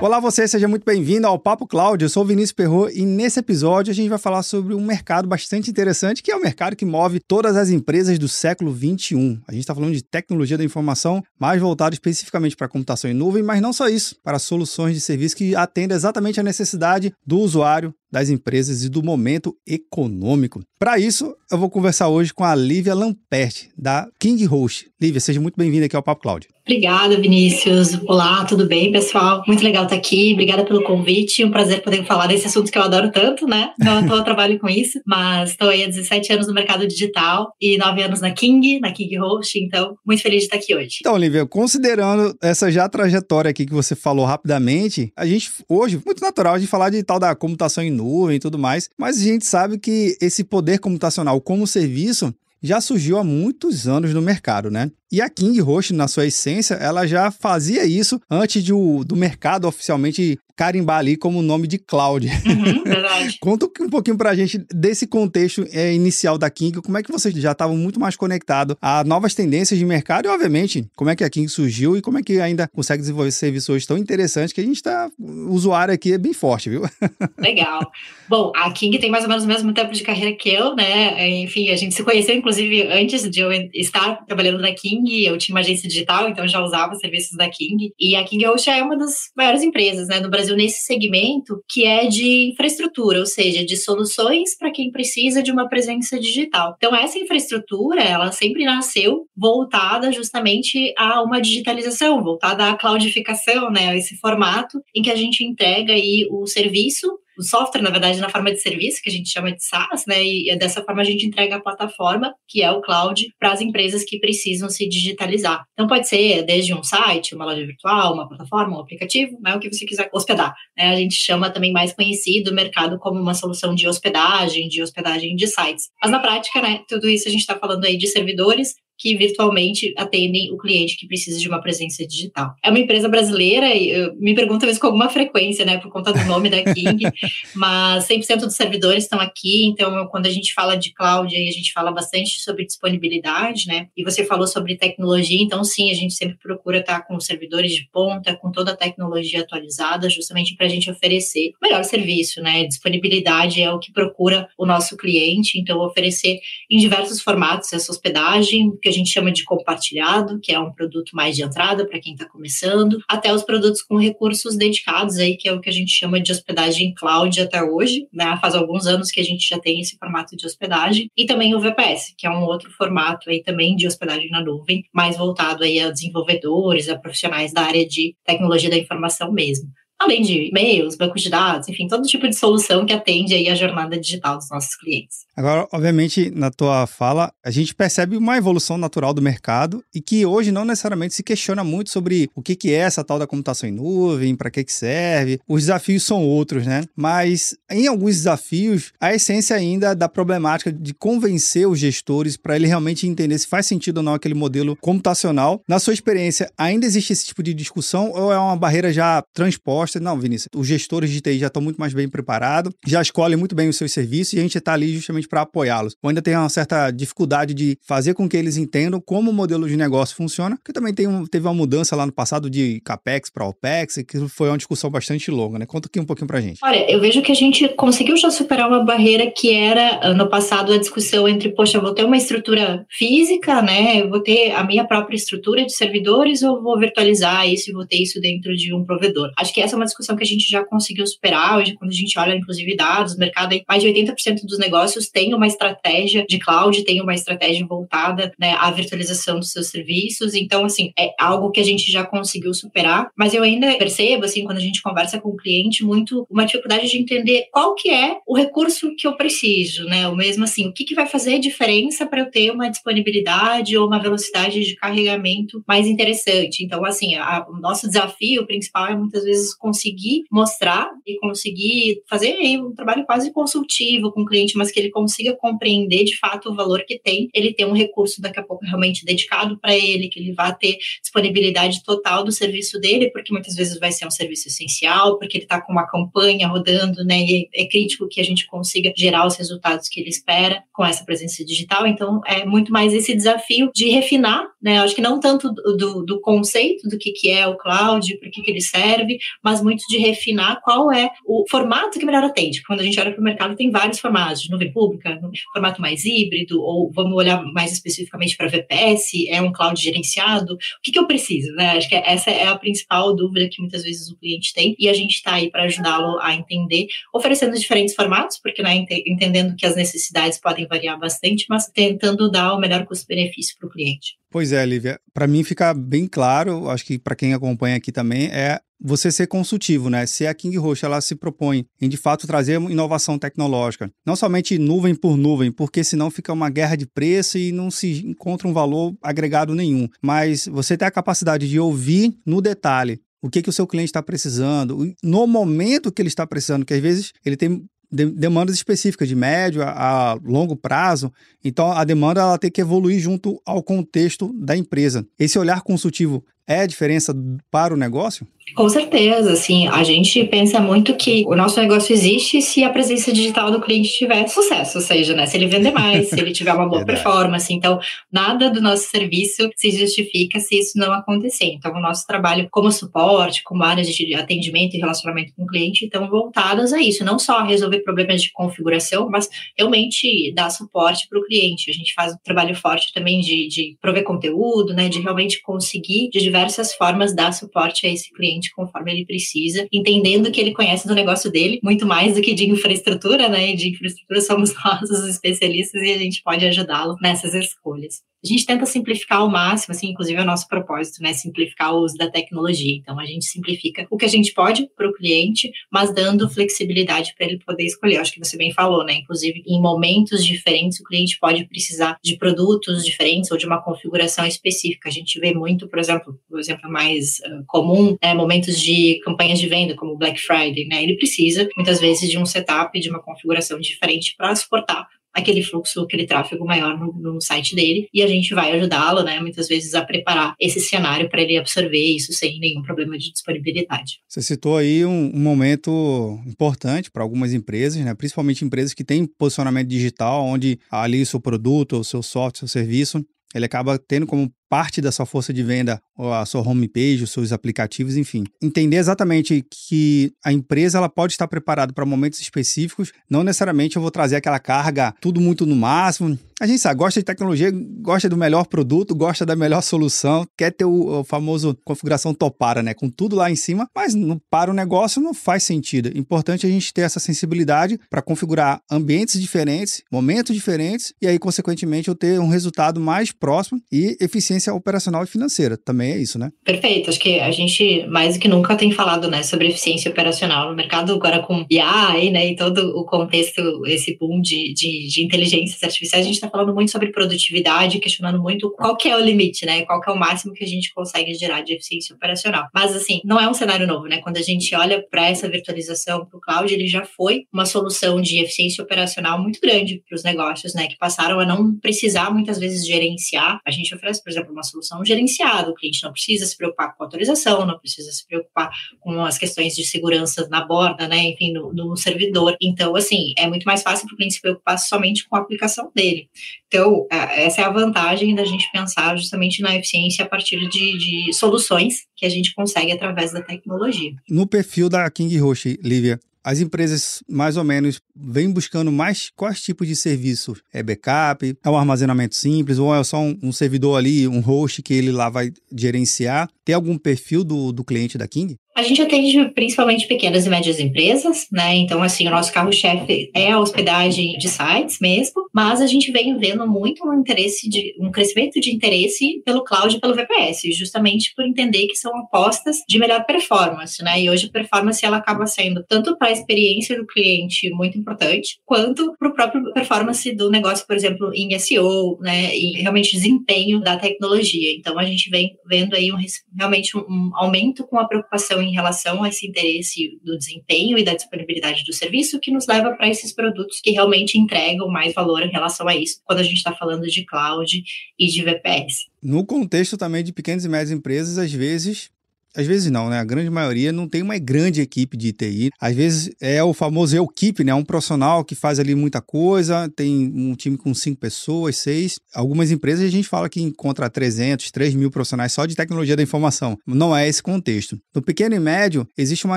Olá você, seja muito bem-vindo ao Papo Cloud. Eu sou o Vinícius Perro e nesse episódio a gente vai falar sobre um mercado bastante interessante, que é o mercado que move todas as empresas do século 21. A gente está falando de tecnologia da informação, mais voltado especificamente para computação em nuvem, mas não só isso, para soluções de serviço que atendem exatamente a necessidade do usuário das empresas e do momento econômico. Para isso, eu vou conversar hoje com a Lívia Lampert, da King Host. Lívia, seja muito bem-vinda aqui ao Papo Cloud. Obrigada, Vinícius. Olá, tudo bem, pessoal? Muito legal estar aqui. Obrigada pelo convite. Um prazer poder falar desse assunto que eu adoro tanto, né? Não eu trabalho com isso, mas estou aí há 17 anos no mercado digital e 9 anos na King, na King Host, então muito feliz de estar aqui hoje. Então, Lívia, considerando essa já trajetória aqui que você falou rapidamente, a gente hoje, muito natural de falar de tal da computação em nuvem e tudo mais, mas a gente sabe que esse poder computacional como serviço já surgiu há muitos anos no mercado, né? E a King Host, na sua essência, ela já fazia isso antes de o, do mercado oficialmente carimbar ali como nome de cloud. Uhum, verdade. Conta um pouquinho pra gente desse contexto é, inicial da King, como é que vocês já estavam muito mais conectados a novas tendências de mercado e, obviamente, como é que a King surgiu e como é que ainda consegue desenvolver serviços hoje tão interessantes que a gente está, o usuário aqui é bem forte, viu? Legal. Bom, a King tem mais ou menos o mesmo tempo de carreira que eu, né? Enfim, a gente se conheceu, inclusive, antes de eu estar trabalhando na King, eu tinha uma agência digital, então já usava serviços da King. E a King Host é uma das maiores empresas, né, no Brasil nesse segmento, que é de infraestrutura, ou seja, de soluções para quem precisa de uma presença digital. Então, essa infraestrutura, ela sempre nasceu voltada justamente a uma digitalização, voltada à cloudificação, né, esse formato em que a gente entrega aí o serviço o software, na verdade, na forma de serviço, que a gente chama de SaaS, né? E dessa forma a gente entrega a plataforma, que é o cloud, para as empresas que precisam se digitalizar. Então pode ser desde um site, uma loja virtual, uma plataforma, um aplicativo, né? O que você quiser hospedar. Né? A gente chama também mais conhecido o mercado como uma solução de hospedagem, de hospedagem de sites. Mas na prática, né? Tudo isso a gente está falando aí de servidores que virtualmente atendem o cliente que precisa de uma presença digital. É uma empresa brasileira, e me pergunto talvez com alguma frequência, né, por conta do nome da King, mas 100% dos servidores estão aqui, então quando a gente fala de cloud, aí a gente fala bastante sobre disponibilidade, né, e você falou sobre tecnologia, então sim, a gente sempre procura estar com os servidores de ponta, com toda a tecnologia atualizada, justamente para a gente oferecer o melhor serviço, né, disponibilidade é o que procura o nosso cliente, então oferecer em diversos formatos essa hospedagem, que a gente chama de compartilhado, que é um produto mais de entrada para quem está começando, até os produtos com recursos dedicados aí, que é o que a gente chama de hospedagem cloud até hoje, né? Faz alguns anos que a gente já tem esse formato de hospedagem, e também o VPS, que é um outro formato aí também de hospedagem na nuvem, mais voltado aí a desenvolvedores, a profissionais da área de tecnologia da informação mesmo além de e-mails, bancos de dados, enfim, todo tipo de solução que atende aí a jornada digital dos nossos clientes. Agora, obviamente, na tua fala, a gente percebe uma evolução natural do mercado e que hoje não necessariamente se questiona muito sobre o que, que é essa tal da computação em nuvem, para que, que serve. Os desafios são outros, né? Mas em alguns desafios, a essência ainda da problemática de convencer os gestores para ele realmente entender se faz sentido ou não aquele modelo computacional. Na sua experiência, ainda existe esse tipo de discussão ou é uma barreira já transposta? Não, Vinícius, os gestores de TI já estão muito mais bem preparados, já escolhem muito bem os seus serviços e a gente está ali justamente para apoiá-los. Ou ainda tem uma certa dificuldade de fazer com que eles entendam como o modelo de negócio funciona, porque também tem um, teve uma mudança lá no passado de CAPEX para OPEX, que foi uma discussão bastante longa, né? Conta aqui um pouquinho para gente. Olha, eu vejo que a gente conseguiu já superar uma barreira que era, no passado, a discussão entre, poxa, eu vou ter uma estrutura física, né? Eu vou ter a minha própria estrutura de servidores ou vou virtualizar isso e vou ter isso dentro de um provedor. Acho que essa uma discussão que a gente já conseguiu superar. Hoje, quando a gente olha, inclusive, dados, mercado, mais de 80% dos negócios tem uma estratégia de cloud, tem uma estratégia voltada né, à virtualização dos seus serviços. Então, assim, é algo que a gente já conseguiu superar. Mas eu ainda percebo, assim, quando a gente conversa com o cliente, muito uma dificuldade de entender qual que é o recurso que eu preciso, né? O mesmo assim, o que, que vai fazer diferença para eu ter uma disponibilidade ou uma velocidade de carregamento mais interessante. Então, assim, a, o nosso desafio principal é muitas vezes conseguir mostrar e conseguir fazer um trabalho quase consultivo com o cliente, mas que ele consiga compreender de fato o valor que tem ele ter um recurso daqui a pouco realmente dedicado para ele, que ele vá ter disponibilidade total do serviço dele, porque muitas vezes vai ser um serviço essencial, porque ele está com uma campanha rodando, né? E é crítico que a gente consiga gerar os resultados que ele espera com essa presença digital. Então, é muito mais esse desafio de refinar, né? Acho que não tanto do, do conceito do que, que é o cloud, para que, que ele serve, mas muito de refinar qual é o formato que melhor atende. Quando a gente olha para o mercado, tem vários formatos, de nuvem pública, formato mais híbrido, ou vamos olhar mais especificamente para VPS, é um cloud gerenciado, o que, que eu preciso, né? Acho que essa é a principal dúvida que muitas vezes o cliente tem, e a gente está aí para ajudá-lo a entender, oferecendo diferentes formatos, porque né, entendendo que as necessidades podem variar bastante, mas tentando dar o melhor custo-benefício para o cliente. Pois é, Lívia. Para mim fica bem claro, acho que para quem acompanha aqui também, é você ser consultivo, né? Se a King Roche ela se propõe em de fato trazer inovação tecnológica, não somente nuvem por nuvem, porque senão fica uma guerra de preço e não se encontra um valor agregado nenhum, mas você ter a capacidade de ouvir no detalhe o que, que o seu cliente está precisando, no momento que ele está precisando, que às vezes ele tem de, demandas específicas de médio a, a, longo prazo. Então a demanda ela tem que evoluir junto ao contexto da empresa. Esse olhar consultivo é a diferença para o negócio? Com certeza, assim, a gente pensa muito que o nosso negócio existe se a presença digital do cliente tiver sucesso, ou seja, né, se ele vender mais, se ele tiver uma boa performance. Então, nada do nosso serviço se justifica se isso não acontecer. Então, o nosso trabalho como suporte, como áreas de atendimento e relacionamento com o cliente estão voltadas a isso, não só resolver problemas de configuração, mas realmente dar suporte para o cliente. A gente faz um trabalho forte também de, de prover conteúdo, né, de realmente conseguir de diversas formas dar suporte a esse cliente cliente conforme ele precisa, entendendo que ele conhece do negócio dele muito mais do que de infraestrutura, né? E de infraestrutura somos nós os especialistas e a gente pode ajudá-lo nessas escolhas. A gente tenta simplificar ao máximo, assim, inclusive é o nosso propósito, né? Simplificar o uso da tecnologia. Então, a gente simplifica o que a gente pode para o cliente, mas dando flexibilidade para ele poder escolher. Acho que você bem falou, né? Inclusive, em momentos diferentes, o cliente pode precisar de produtos diferentes ou de uma configuração específica. A gente vê muito, por exemplo, o exemplo mais uh, comum é momentos de campanhas de venda, como Black Friday, né? Ele precisa, muitas vezes, de um setup, de uma configuração diferente para suportar aquele fluxo, aquele tráfego maior no, no site dele e a gente vai ajudá-lo, né, muitas vezes a preparar esse cenário para ele absorver isso sem nenhum problema de disponibilidade. Você citou aí um, um momento importante para algumas empresas, né, principalmente empresas que têm posicionamento digital, onde ali o seu produto, o seu software, o seu serviço ele acaba tendo como parte da sua força de venda, a sua homepage, os seus aplicativos, enfim. Entender exatamente que a empresa ela pode estar preparada para momentos específicos, não necessariamente eu vou trazer aquela carga tudo muito no máximo. A gente sabe, gosta de tecnologia, gosta do melhor produto, gosta da melhor solução, quer ter o, o famoso configuração topara, né? Com tudo lá em cima, mas no, para o negócio não faz sentido. Importante a gente ter essa sensibilidade para configurar ambientes diferentes, momentos diferentes, e aí, consequentemente, eu ter um resultado mais próximo e eficiência operacional e financeira. Também é isso, né? Perfeito. Acho que a gente mais do que nunca tem falado, né, sobre eficiência operacional no mercado agora com IA, né, e todo o contexto, esse boom de, de, de inteligências artificiais, a gente está falando muito sobre produtividade, questionando muito qual que é o limite, né, qual que é o máximo que a gente consegue gerar de eficiência operacional. Mas, assim, não é um cenário novo, né? Quando a gente olha para essa virtualização, para o cloud, ele já foi uma solução de eficiência operacional muito grande para os negócios, né, que passaram a não precisar muitas vezes gerenciar. A gente oferece, por exemplo, uma solução gerenciada. O cliente não precisa se preocupar com autorização, não precisa se preocupar com as questões de segurança na borda, né? Enfim, no, no servidor. Então, assim, é muito mais fácil para o cliente se preocupar somente com a aplicação dele. Então, essa é a vantagem da gente pensar justamente na eficiência a partir de, de soluções que a gente consegue através da tecnologia. No perfil da King Roche, Lívia, as empresas mais ou menos vêm buscando mais quais tipos de serviços? É backup, é um armazenamento simples, ou é só um, um servidor ali, um host que ele lá vai gerenciar? Tem algum perfil do, do cliente da King? A gente atende principalmente pequenas e médias empresas, né? Então, assim, o nosso carro-chefe é a hospedagem de sites mesmo, mas a gente vem vendo muito um interesse de um crescimento de interesse pelo cloud e pelo VPS, justamente por entender que são apostas de melhor performance, né? E hoje a performance ela acaba sendo tanto para a experiência do cliente muito importante, quanto para o próprio performance do negócio, por exemplo, em SEO, né? E realmente desempenho da tecnologia. Então, a gente vem vendo aí um, realmente um aumento com a preocupação em relação a esse interesse do desempenho e da disponibilidade do serviço que nos leva para esses produtos que realmente entregam mais valor em relação a isso, quando a gente está falando de cloud e de VPS. No contexto também de pequenas e médias empresas, às vezes às vezes não, né? A grande maioria não tem uma grande equipe de TI. Às vezes é o famoso equipe, né? Um profissional que faz ali muita coisa, tem um time com cinco pessoas, seis. Algumas empresas a gente fala que encontra 300, 3 mil profissionais só de tecnologia da informação. Não é esse contexto. No pequeno e médio, existe uma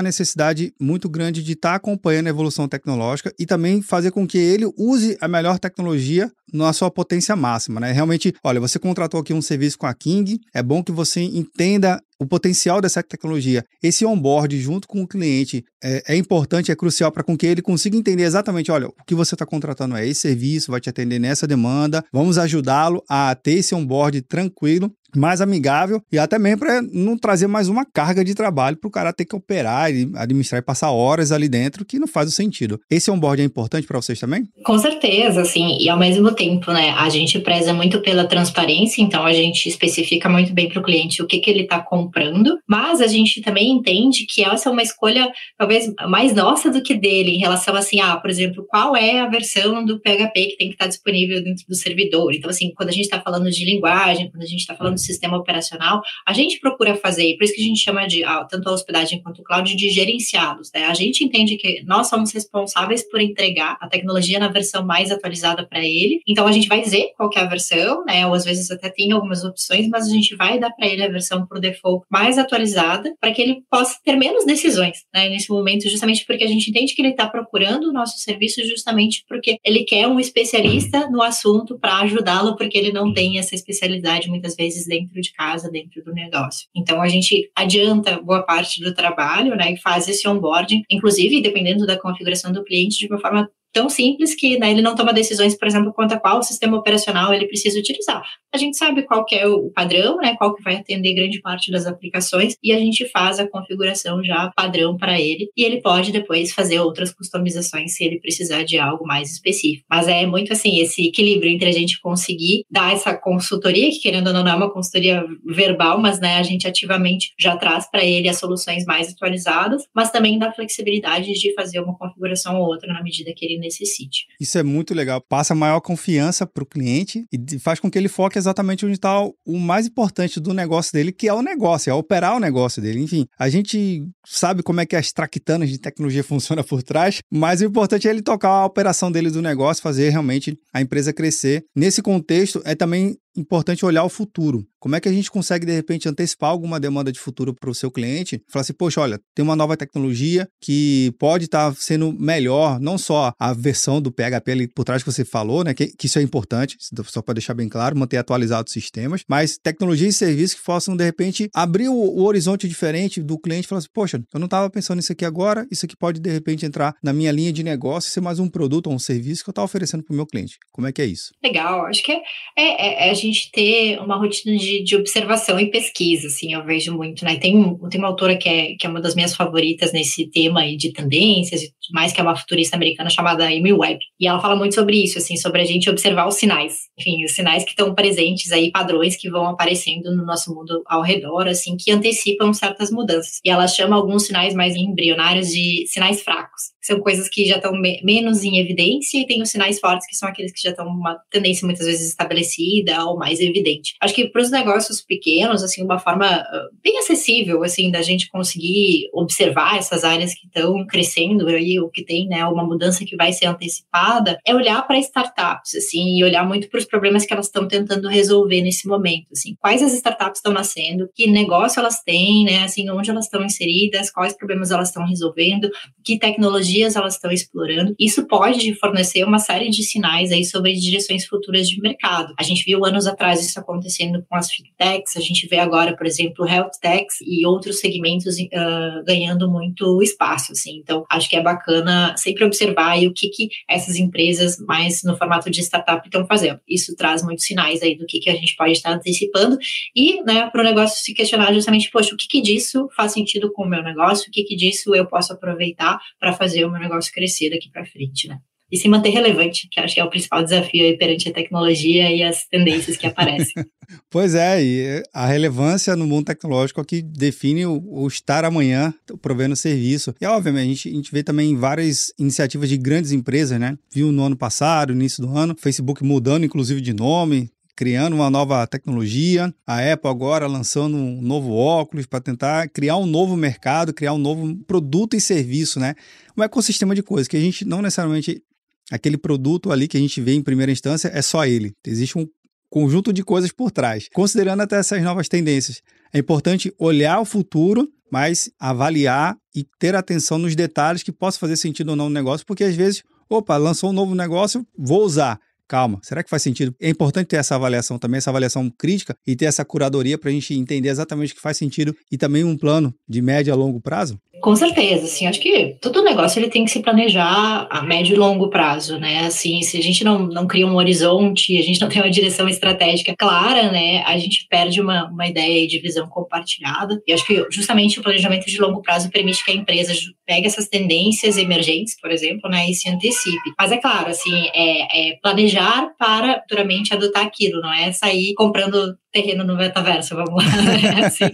necessidade muito grande de estar tá acompanhando a evolução tecnológica e também fazer com que ele use a melhor tecnologia na sua potência máxima, né? Realmente, olha, você contratou aqui um serviço com a King, é bom que você entenda o potencial dessa tecnologia. Esse onboard junto com o cliente é, é importante, é crucial para com que ele consiga entender exatamente, olha, o que você está contratando é esse serviço, vai te atender nessa demanda, vamos ajudá-lo a ter esse onboard tranquilo mais amigável e até mesmo para não trazer mais uma carga de trabalho para o cara ter que operar e administrar e passar horas ali dentro que não faz o sentido. Esse onboard é importante para vocês também? Com certeza, sim. E ao mesmo tempo, né, a gente preza muito pela transparência, então a gente especifica muito bem para o cliente o que, que ele está comprando, mas a gente também entende que essa é uma escolha talvez mais nossa do que dele em relação assim, ah, por exemplo, qual é a versão do PHP que tem que estar disponível dentro do servidor. Então, assim, quando a gente está falando de linguagem, quando a gente está falando sistema operacional, a gente procura fazer, por isso que a gente chama de, tanto a hospedagem quanto o cloud, de gerenciados. Né? A gente entende que nós somos responsáveis por entregar a tecnologia na versão mais atualizada para ele, então a gente vai dizer qual é a versão, né? ou às vezes até tem algumas opções, mas a gente vai dar para ele a versão por default mais atualizada, para que ele possa ter menos decisões né? nesse momento, justamente porque a gente entende que ele está procurando o nosso serviço justamente porque ele quer um especialista no assunto para ajudá-lo, porque ele não tem essa especialidade muitas vezes dentro de casa, dentro do negócio. Então a gente adianta boa parte do trabalho, né, e faz esse onboarding, inclusive dependendo da configuração do cliente, de uma forma tão simples que né, ele não toma decisões, por exemplo, quanto a qual sistema operacional ele precisa utilizar. A gente sabe qual é o padrão, né, qual que vai atender grande parte das aplicações e a gente faz a configuração já padrão para ele e ele pode depois fazer outras customizações se ele precisar de algo mais específico. Mas é muito assim esse equilíbrio entre a gente conseguir dar essa consultoria, que querendo ou não, não é uma consultoria verbal, mas né, a gente ativamente já traz para ele as soluções mais atualizadas, mas também dá flexibilidade de fazer uma configuração ou outra na medida que ele necessite. Isso é muito legal. Passa maior confiança para o cliente e faz com que ele foque exatamente onde está o mais importante do negócio dele, que é o negócio, é operar o negócio dele. Enfim, a gente sabe como é que as traquitanas de tecnologia funcionam por trás, mas o importante é ele tocar a operação dele do negócio, fazer realmente a empresa crescer. Nesse contexto, é também importante olhar o futuro. Como é que a gente consegue, de repente, antecipar alguma demanda de futuro para o seu cliente? Falar assim, poxa, olha, tem uma nova tecnologia que pode estar tá sendo melhor, não só a versão do PHP ali por trás que você falou, né? Que, que isso é importante, só para deixar bem claro, manter atualizados os sistemas, mas tecnologias e serviços que possam, de repente, abrir o, o horizonte diferente do cliente e falar assim, poxa, eu não estava pensando nisso aqui agora, isso aqui pode, de repente, entrar na minha linha de negócio e ser mais um produto ou um serviço que eu estou oferecendo para o meu cliente. Como é que é isso? Legal, acho que é, é, é gente ter uma rotina de, de observação e pesquisa, assim, eu vejo muito, né? Tem, tem uma autora que é, que é uma das minhas favoritas nesse tema aí de tendências e tudo mais, que é uma futurista americana chamada Amy Webb. E ela fala muito sobre isso, assim, sobre a gente observar os sinais. Enfim, os sinais que estão presentes aí, padrões que vão aparecendo no nosso mundo ao redor, assim, que antecipam certas mudanças. E ela chama alguns sinais mais embrionários de sinais fracos são coisas que já estão me menos em evidência, e tem os sinais fortes, que são aqueles que já estão uma tendência muitas vezes estabelecida ou mais evidente. Acho que para os negócios pequenos, assim, uma forma uh, bem acessível, assim, da gente conseguir observar essas áreas que estão crescendo aí, ou que tem, né, uma mudança que vai ser antecipada, é olhar para startups, assim, e olhar muito para os problemas que elas estão tentando resolver nesse momento, assim, quais as startups estão nascendo, que negócio elas têm, né, assim, onde elas estão inseridas, quais problemas elas estão resolvendo, que tecnologia tecnologias elas estão explorando. Isso pode fornecer uma série de sinais aí sobre direções futuras de mercado. A gente viu ano, anos atrás isso acontecendo com as fintechs, a gente vê agora, por exemplo, health techs e outros segmentos uh, ganhando muito espaço, assim. Então, acho que é bacana sempre observar o que, que essas empresas mais no formato de startup estão fazendo. Isso traz muitos sinais aí do que, que a gente pode estar antecipando e, né, para o negócio se questionar justamente, poxa, o que, que disso faz sentido com o meu negócio, o que, que disso eu posso aproveitar para fazer o meu negócio crescer daqui para frente, né? e se manter relevante, que acho que é o principal desafio aí perante a tecnologia e as tendências que aparecem. pois é, e a relevância no mundo tecnológico é que define o, o estar amanhã provendo serviço. E, obviamente, a gente, a gente vê também várias iniciativas de grandes empresas, né? Viu no ano passado, início do ano, Facebook mudando, inclusive, de nome, criando uma nova tecnologia, a Apple agora lançando um novo óculos para tentar criar um novo mercado, criar um novo produto e serviço, né? Um ecossistema de coisas que a gente não necessariamente aquele produto ali que a gente vê em primeira instância é só ele. Existe um conjunto de coisas por trás. Considerando até essas novas tendências, é importante olhar o futuro, mas avaliar e ter atenção nos detalhes que possam fazer sentido ou não no negócio, porque às vezes, opa, lançou um novo negócio, vou usar calma, será que faz sentido? É importante ter essa avaliação também, essa avaliação crítica e ter essa curadoria para a gente entender exatamente o que faz sentido e também um plano de médio a longo prazo? Com certeza, assim, acho que todo negócio ele tem que se planejar a médio e longo prazo, né? Assim, se a gente não, não cria um horizonte, a gente não tem uma direção estratégica clara, né? A gente perde uma, uma ideia de visão compartilhada. E acho que justamente o planejamento de longo prazo permite que a empresa pegue essas tendências emergentes, por exemplo, né? E se antecipe. Mas é claro, assim, é, é planejar para futuramente adotar aquilo, não é sair comprando terreno no metaverso, vamos lá. É assim,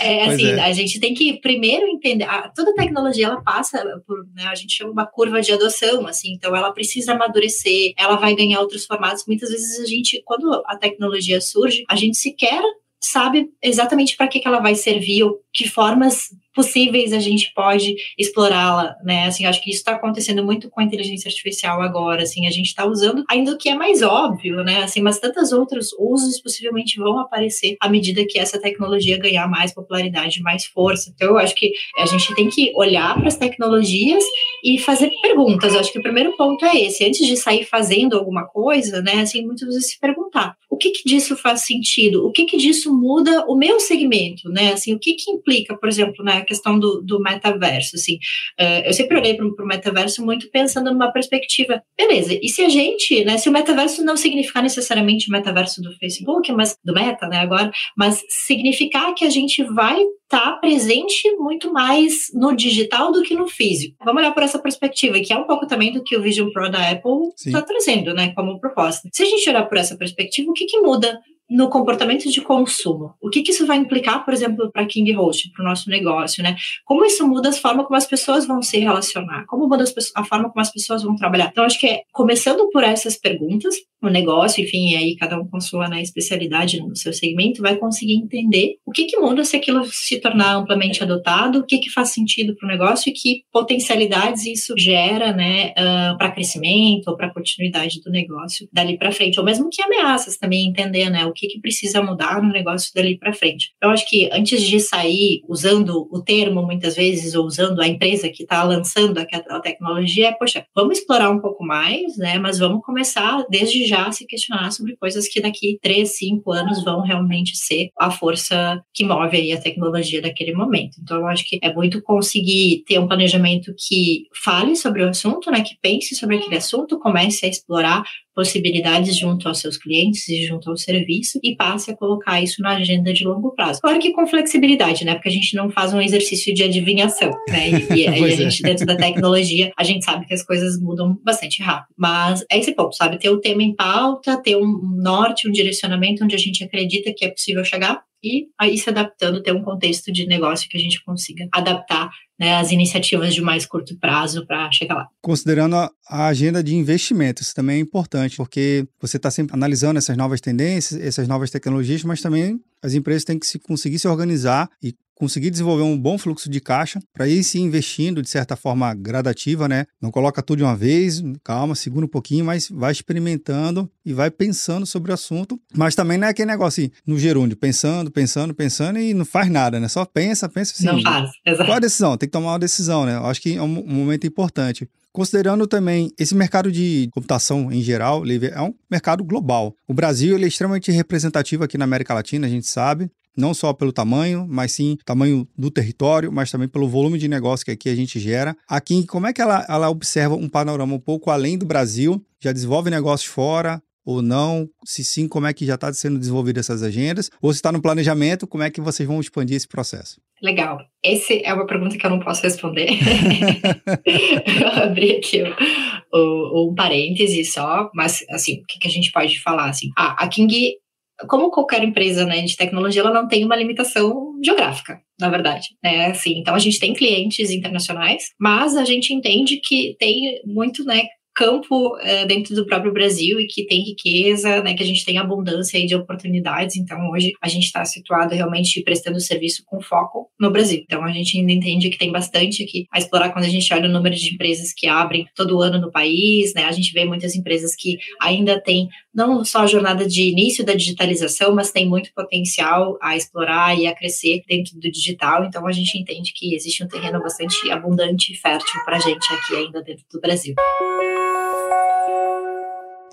é, é assim é. a gente tem que primeiro entender, a, toda tecnologia ela passa por, né, a gente chama uma curva de adoção, assim, então ela precisa amadurecer, ela vai ganhar outros formatos. Muitas vezes a gente, quando a tecnologia surge, a gente sequer sabe exatamente para que, que ela vai servir ou que formas possíveis a gente pode explorá-la, né? Assim, acho que isso está acontecendo muito com a inteligência artificial agora, assim, a gente está usando ainda o que é mais óbvio, né? Assim, mas tantos outros usos possivelmente vão aparecer à medida que essa tecnologia ganhar mais popularidade, mais força. Então, eu acho que a gente tem que olhar para as tecnologias e fazer perguntas. Eu acho que o primeiro ponto é esse, antes de sair fazendo alguma coisa, né? Assim, muitas vezes se perguntar, o que que disso faz sentido? O que que disso muda o meu segmento, né? Assim, o que que implica, por exemplo, né? A questão do, do metaverso, assim, uh, eu sempre olhei para o metaverso muito pensando numa perspectiva, beleza, e se a gente, né, se o metaverso não significar necessariamente o metaverso do Facebook, mas do Meta, né, agora, mas significar que a gente vai estar tá presente muito mais no digital do que no físico. Vamos olhar por essa perspectiva, que é um pouco também do que o Vision Pro da Apple está trazendo, né, como proposta. Se a gente olhar por essa perspectiva, o que, que muda no comportamento de consumo. O que, que isso vai implicar, por exemplo, para King Host, para o nosso negócio, né? Como isso muda a forma como as pessoas vão se relacionar? Como muda a forma como as pessoas vão trabalhar? Então, acho que é começando por essas perguntas, o negócio, enfim, aí cada um com sua né, especialidade no seu segmento, vai conseguir entender o que, que muda se aquilo se tornar amplamente adotado, o que, que faz sentido para o negócio e que potencialidades isso gera, né, uh, para crescimento ou para continuidade do negócio dali para frente, ou mesmo que ameaças também entender, né, o que, que precisa mudar no negócio dali para frente. Eu acho que antes de sair usando o termo muitas vezes ou usando a empresa que está lançando aquela tecnologia, é, poxa, vamos explorar um pouco mais, né, mas vamos começar desde já se questionar sobre coisas que daqui três, cinco anos vão realmente ser a força que move aí a tecnologia daquele momento. Então, eu acho que é muito conseguir ter um planejamento que fale sobre o assunto, né, que pense sobre aquele assunto, comece a explorar possibilidades junto aos seus clientes e junto ao serviço e passe a colocar isso na agenda de longo prazo. Claro que com flexibilidade, né? Porque a gente não faz um exercício de adivinhação, né? E, e, e a gente, é. dentro da tecnologia, a gente sabe que as coisas mudam bastante rápido. Mas é esse ponto, sabe? Ter o tema em pauta, ter um norte, um direcionamento onde a gente acredita que é possível chegar e aí se adaptando, ter um contexto de negócio que a gente consiga adaptar né, as iniciativas de mais curto prazo para chegar lá. Considerando a, a, agenda de investimentos, isso também é importante, porque você está sempre analisando essas novas tendências, essas novas tecnologias, mas também as empresas têm que se, conseguir se organizar e conseguir desenvolver um bom fluxo de caixa para ir se investindo de certa forma gradativa, né? Não coloca tudo de uma vez, calma, segura um pouquinho, mas vai experimentando e vai pensando sobre o assunto. Mas também não é aquele negócio assim, no gerúndio, pensando, pensando, pensando e não faz nada, né? Só pensa, pensa assim. Não faz, exato. Qual a decisão? Tem que tomar uma decisão, né? Eu acho que é um momento importante. Considerando também esse mercado de computação em geral, é um mercado global. O Brasil é extremamente representativo aqui na América Latina, a gente sabe não só pelo tamanho, mas sim tamanho do território, mas também pelo volume de negócio que aqui a gente gera. Aqui, como é que ela, ela observa um panorama um pouco além do Brasil? Já desenvolve negócios fora? Ou não? Se sim, como é que já está sendo desenvolvida essas agendas? Ou se está no planejamento, como é que vocês vão expandir esse processo? Legal. Essa é uma pergunta que eu não posso responder. eu abri aqui o, o, um parêntese só, mas assim, o que, que a gente pode falar? Assim, a, a King como qualquer empresa né, de tecnologia, ela não tem uma limitação geográfica, na verdade. Né? Assim, então, a gente tem clientes internacionais, mas a gente entende que tem muito né, campo é, dentro do próprio Brasil e que tem riqueza, né, que a gente tem abundância de oportunidades. Então, hoje a gente está situado realmente prestando serviço com foco no Brasil. Então, a gente ainda entende que tem bastante aqui a explorar quando a gente olha o número de empresas que abrem todo ano no país, né? A gente vê muitas empresas que ainda têm não só a jornada de início da digitalização, mas tem muito potencial a explorar e a crescer dentro do digital. Então, a gente entende que existe um terreno bastante abundante e fértil para a gente aqui ainda dentro do Brasil.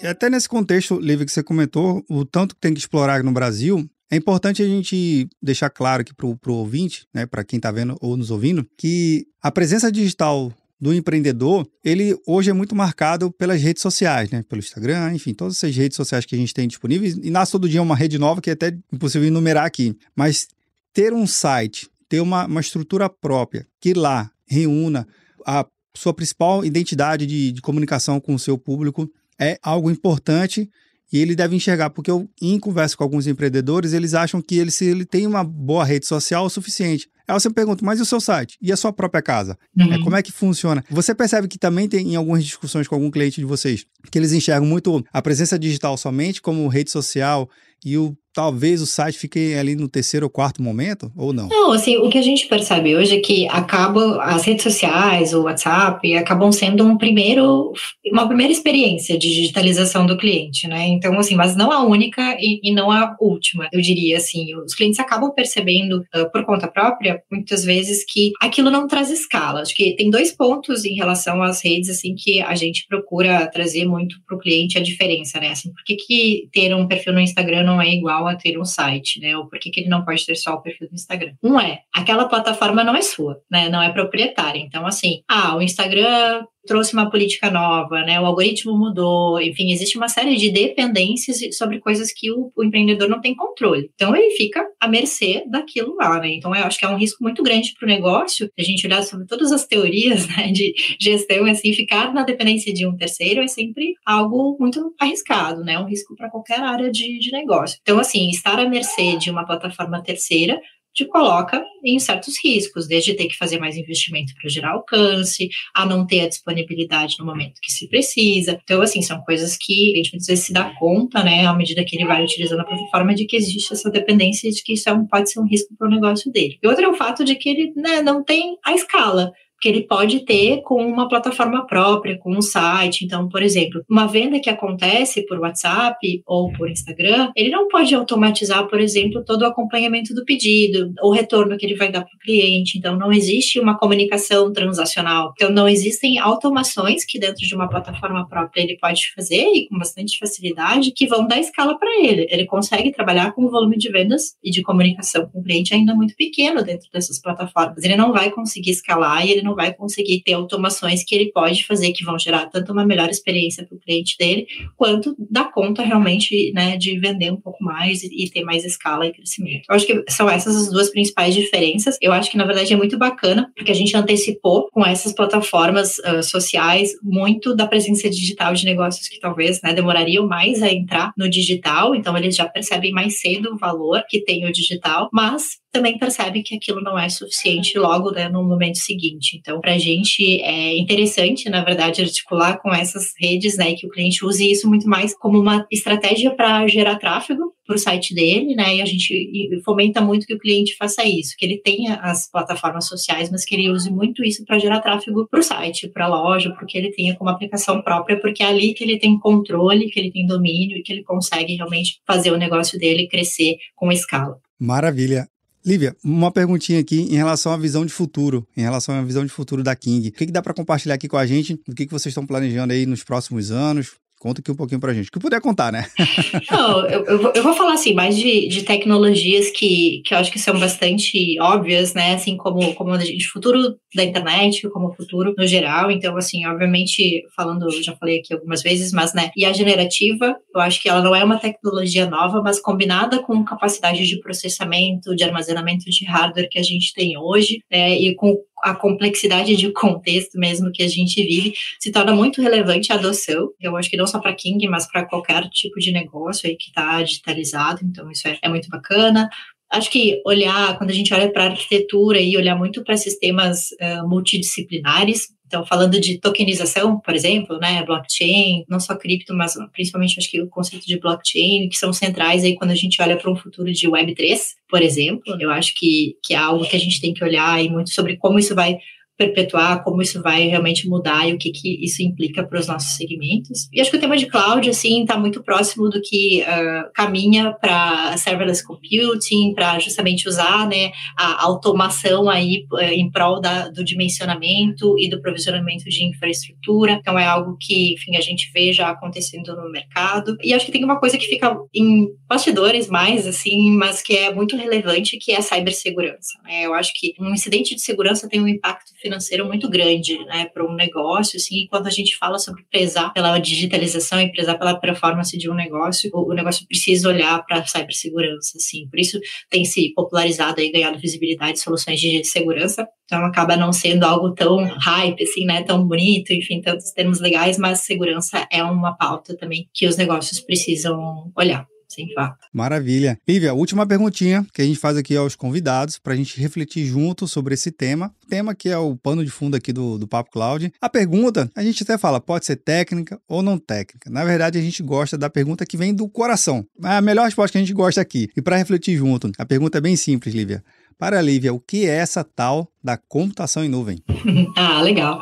Até nesse contexto, Livre, que você comentou, o tanto que tem que explorar no Brasil, é importante a gente deixar claro aqui para o ouvinte, né, para quem está vendo ou nos ouvindo, que a presença digital do empreendedor, ele hoje é muito marcado pelas redes sociais, né? Pelo Instagram, enfim, todas essas redes sociais que a gente tem disponíveis. E nasce todo dia uma rede nova que é até impossível enumerar aqui. Mas ter um site, ter uma, uma estrutura própria que lá reúna a sua principal identidade de, de comunicação com o seu público é algo importante e ele deve enxergar, porque eu, em conversa com alguns empreendedores, eles acham que ele, se ele tem uma boa rede social, é o suficiente. Aí você pergunta, mas e o seu site? E a sua própria casa? Uhum. É, como é que funciona? Você percebe que também tem em algumas discussões com algum cliente de vocês, que eles enxergam muito a presença digital somente como rede social e o talvez o site fique ali no terceiro ou quarto momento, ou não? Não, assim, o que a gente percebe hoje é que acaba as redes sociais, o WhatsApp, acabam sendo um primeiro, uma primeira experiência de digitalização do cliente, né? Então, assim, mas não a única e, e não a última, eu diria assim. Os clientes acabam percebendo, uh, por conta própria, muitas vezes, que aquilo não traz escala. Acho que tem dois pontos em relação às redes, assim, que a gente procura trazer muito para o cliente a diferença, né? Assim, por que, que ter um perfil no Instagram não é igual a ter um site, né? Ou por que, que ele não pode ter só o perfil do Instagram? Um é, aquela plataforma não é sua, né? Não é proprietária. Então, assim, ah, o Instagram trouxe uma política nova, né? O algoritmo mudou, enfim, existe uma série de dependências sobre coisas que o, o, empreendedor não tem controle. Então ele fica à mercê daquilo lá, né? Então eu acho que é um risco muito grande para o negócio, a gente olhar sobre todas as teorias né, de gestão, assim, ficar na dependência de um terceiro é sempre algo muito arriscado, né? Um risco para qualquer área de, de negócio. Então, assim, estar à mercê de uma plataforma terceira te coloca em certos riscos, desde ter que fazer mais investimento para gerar alcance, a não ter a disponibilidade no momento que se precisa. Então, assim, são coisas que a gente muitas vezes se dá conta, né, à medida que ele vai utilizando a plataforma, de que existe essa dependência de que isso é um, pode ser um risco para o negócio dele. E outro é o fato de que ele né, não tem a escala que ele pode ter com uma plataforma própria, com um site. Então, por exemplo, uma venda que acontece por WhatsApp ou por Instagram, ele não pode automatizar, por exemplo, todo o acompanhamento do pedido, o retorno que ele vai dar para o cliente. Então, não existe uma comunicação transacional. Então, não existem automações que dentro de uma plataforma própria ele pode fazer e com bastante facilidade que vão dar escala para ele. Ele consegue trabalhar com um volume de vendas e de comunicação com o cliente ainda muito pequeno dentro dessas plataformas. Ele não vai conseguir escalar e ele não não vai conseguir ter automações que ele pode fazer que vão gerar tanto uma melhor experiência para o cliente dele, quanto dar conta realmente né, de vender um pouco mais e, ter mais escala e crescimento. Eu acho que são essas as duas principais diferenças. Eu acho que, na verdade, é muito bacana, porque a gente antecipou com essas plataformas uh, sociais muito da presença digital de negócios que talvez né, demorariam mais a entrar no digital, então eles já percebem mais cedo o valor que tem o digital, mas também percebem que aquilo não é suficiente logo né, no momento seguinte. Então, para a gente é interessante, na verdade, articular com essas redes, né, que o cliente use isso muito mais como uma estratégia para gerar tráfego para o site dele, né, e a gente fomenta muito que o cliente faça isso, que ele tenha as plataformas sociais, mas que ele use muito isso para gerar tráfego para o site, para a loja, porque ele tenha como aplicação própria, porque é ali que ele tem controle, que ele tem domínio e que ele consegue realmente fazer o negócio dele crescer com escala. Maravilha. Lívia, uma perguntinha aqui em relação à visão de futuro, em relação à visão de futuro da King. O que, que dá para compartilhar aqui com a gente? O que, que vocês estão planejando aí nos próximos anos? Conta aqui um pouquinho pra gente. O que puder contar, né? Não, eu, eu, vou, falar assim, mais de, de tecnologias que, que eu acho que são bastante óbvias, né? Assim, como, como de futuro da internet, como futuro no geral. Então, assim, obviamente, falando, já falei aqui algumas vezes, mas, né? E a generativa, eu acho que ela não é uma tecnologia nova, mas combinada com capacidade de processamento, de armazenamento de hardware que a gente tem hoje, né? E com a complexidade de contexto mesmo que a gente vive, se torna muito relevante a adoção. Eu acho que não só para King, mas para qualquer tipo de negócio aí que está digitalizado. Então, isso é, é muito bacana acho que olhar, quando a gente olha para arquitetura e olhar muito para sistemas uh, multidisciplinares, então falando de tokenização, por exemplo, né, blockchain, não só cripto, mas principalmente acho que o conceito de blockchain, que são centrais aí quando a gente olha para um futuro de Web3, por exemplo, eu acho que, que é algo que a gente tem que olhar e muito sobre como isso vai perpetuar, como isso vai realmente mudar e o que, que isso implica para os nossos segmentos. E acho que o tema de cloud, assim, está muito próximo do que uh, caminha para serverless computing, para justamente usar, né, a automação aí uh, em prol da, do dimensionamento e do provisionamento de infraestrutura. Então, é algo que, enfim, a gente vê já acontecendo no mercado. E acho que tem uma coisa que fica em bastidores mais, assim, mas que é muito relevante, que é a cibersegurança. Né? Eu acho que um incidente de segurança tem um impacto financeiro muito grande, né, para um negócio, assim, quando a gente fala sobre prezar pela digitalização e prezar pela performance de um negócio, o, o negócio precisa olhar para a cibersegurança, assim, por isso tem se popularizado e ganhado visibilidade soluções de segurança, então acaba não sendo algo tão hype, assim, né, tão bonito, enfim, tantos termos legais, mas segurança é uma pauta também que os negócios precisam olhar sem fato. Maravilha. Lívia, última perguntinha que a gente faz aqui aos convidados para a gente refletir junto sobre esse tema. Tema que é o pano de fundo aqui do, do Papo Cloud. A pergunta, a gente até fala, pode ser técnica ou não técnica. Na verdade, a gente gosta da pergunta que vem do coração. É a melhor resposta que a gente gosta aqui. E para refletir junto, a pergunta é bem simples, Lívia. Para a Lívia, o que é essa tal da computação em nuvem? ah, legal.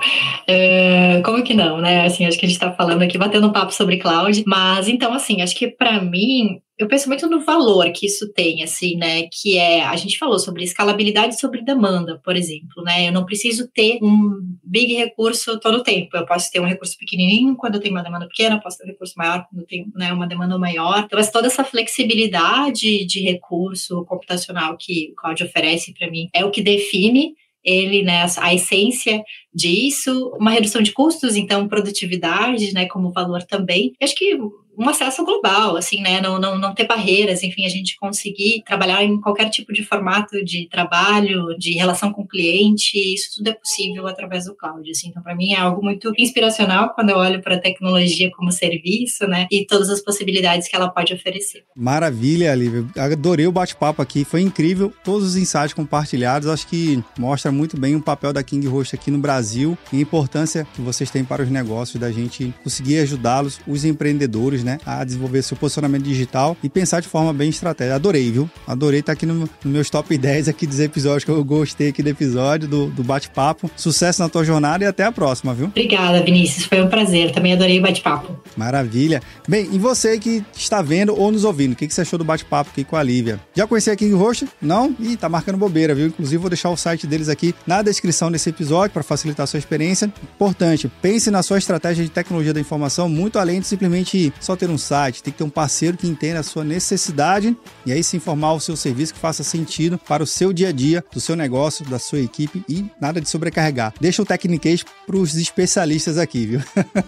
Uh, como que não, né? Assim, acho que a gente está falando aqui, batendo um papo sobre cloud, mas então, assim, acho que para mim, eu penso muito no valor que isso tem, assim, né? Que é, a gente falou sobre escalabilidade e sobre demanda, por exemplo, né? Eu não preciso ter um big recurso todo o tempo. Eu posso ter um recurso pequenininho quando eu tenho uma demanda pequena, posso ter um recurso maior quando eu tenho né, uma demanda maior. Então, toda essa flexibilidade de recurso computacional que o cloud oferece para mim é o que define ele, né, a essência disso, uma redução de custos, então produtividade, né, como valor também. Eu acho que um acesso global, assim, né? Não, não, não ter barreiras, enfim, a gente conseguir trabalhar em qualquer tipo de formato de trabalho, de relação com o cliente, isso tudo é possível através do cloud, assim. Então, para mim é algo muito inspiracional quando eu olho para a tecnologia como serviço, né? E todas as possibilidades que ela pode oferecer. Maravilha, Lívia. Adorei o bate-papo aqui, foi incrível. Todos os insights compartilhados, acho que mostra muito bem o papel da King Host aqui no Brasil e a importância que vocês têm para os negócios da gente conseguir ajudá-los, os empreendedores, né, a desenvolver seu posicionamento digital e pensar de forma bem estratégica. Adorei, viu? Adorei estar aqui no, no meus top 10 aqui dos episódios que eu gostei aqui do episódio, do, do bate-papo. Sucesso na tua jornada e até a próxima, viu? Obrigada, Vinícius. Foi um prazer. Também adorei o bate-papo. Maravilha. Bem, e você que está vendo ou nos ouvindo, o que, que você achou do bate-papo aqui com a Lívia? Já conhecia a King Host? Não? Ih, tá marcando bobeira, viu? Inclusive, vou deixar o site deles aqui na descrição desse episódio para facilitar a sua experiência. Importante, pense na sua estratégia de tecnologia da informação muito além de simplesmente só ter um site, tem que ter um parceiro que entenda a sua necessidade e aí se informar o seu serviço que faça sentido para o seu dia a dia, do seu negócio, da sua equipe e nada de sobrecarregar. Deixa o Tecniquez para os especialistas aqui, viu?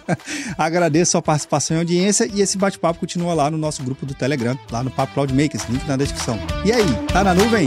Agradeço a participação e audiência e esse bate-papo continua lá no nosso grupo do Telegram, lá no Papo Cloud Makers, link na descrição. E aí, tá na nuvem?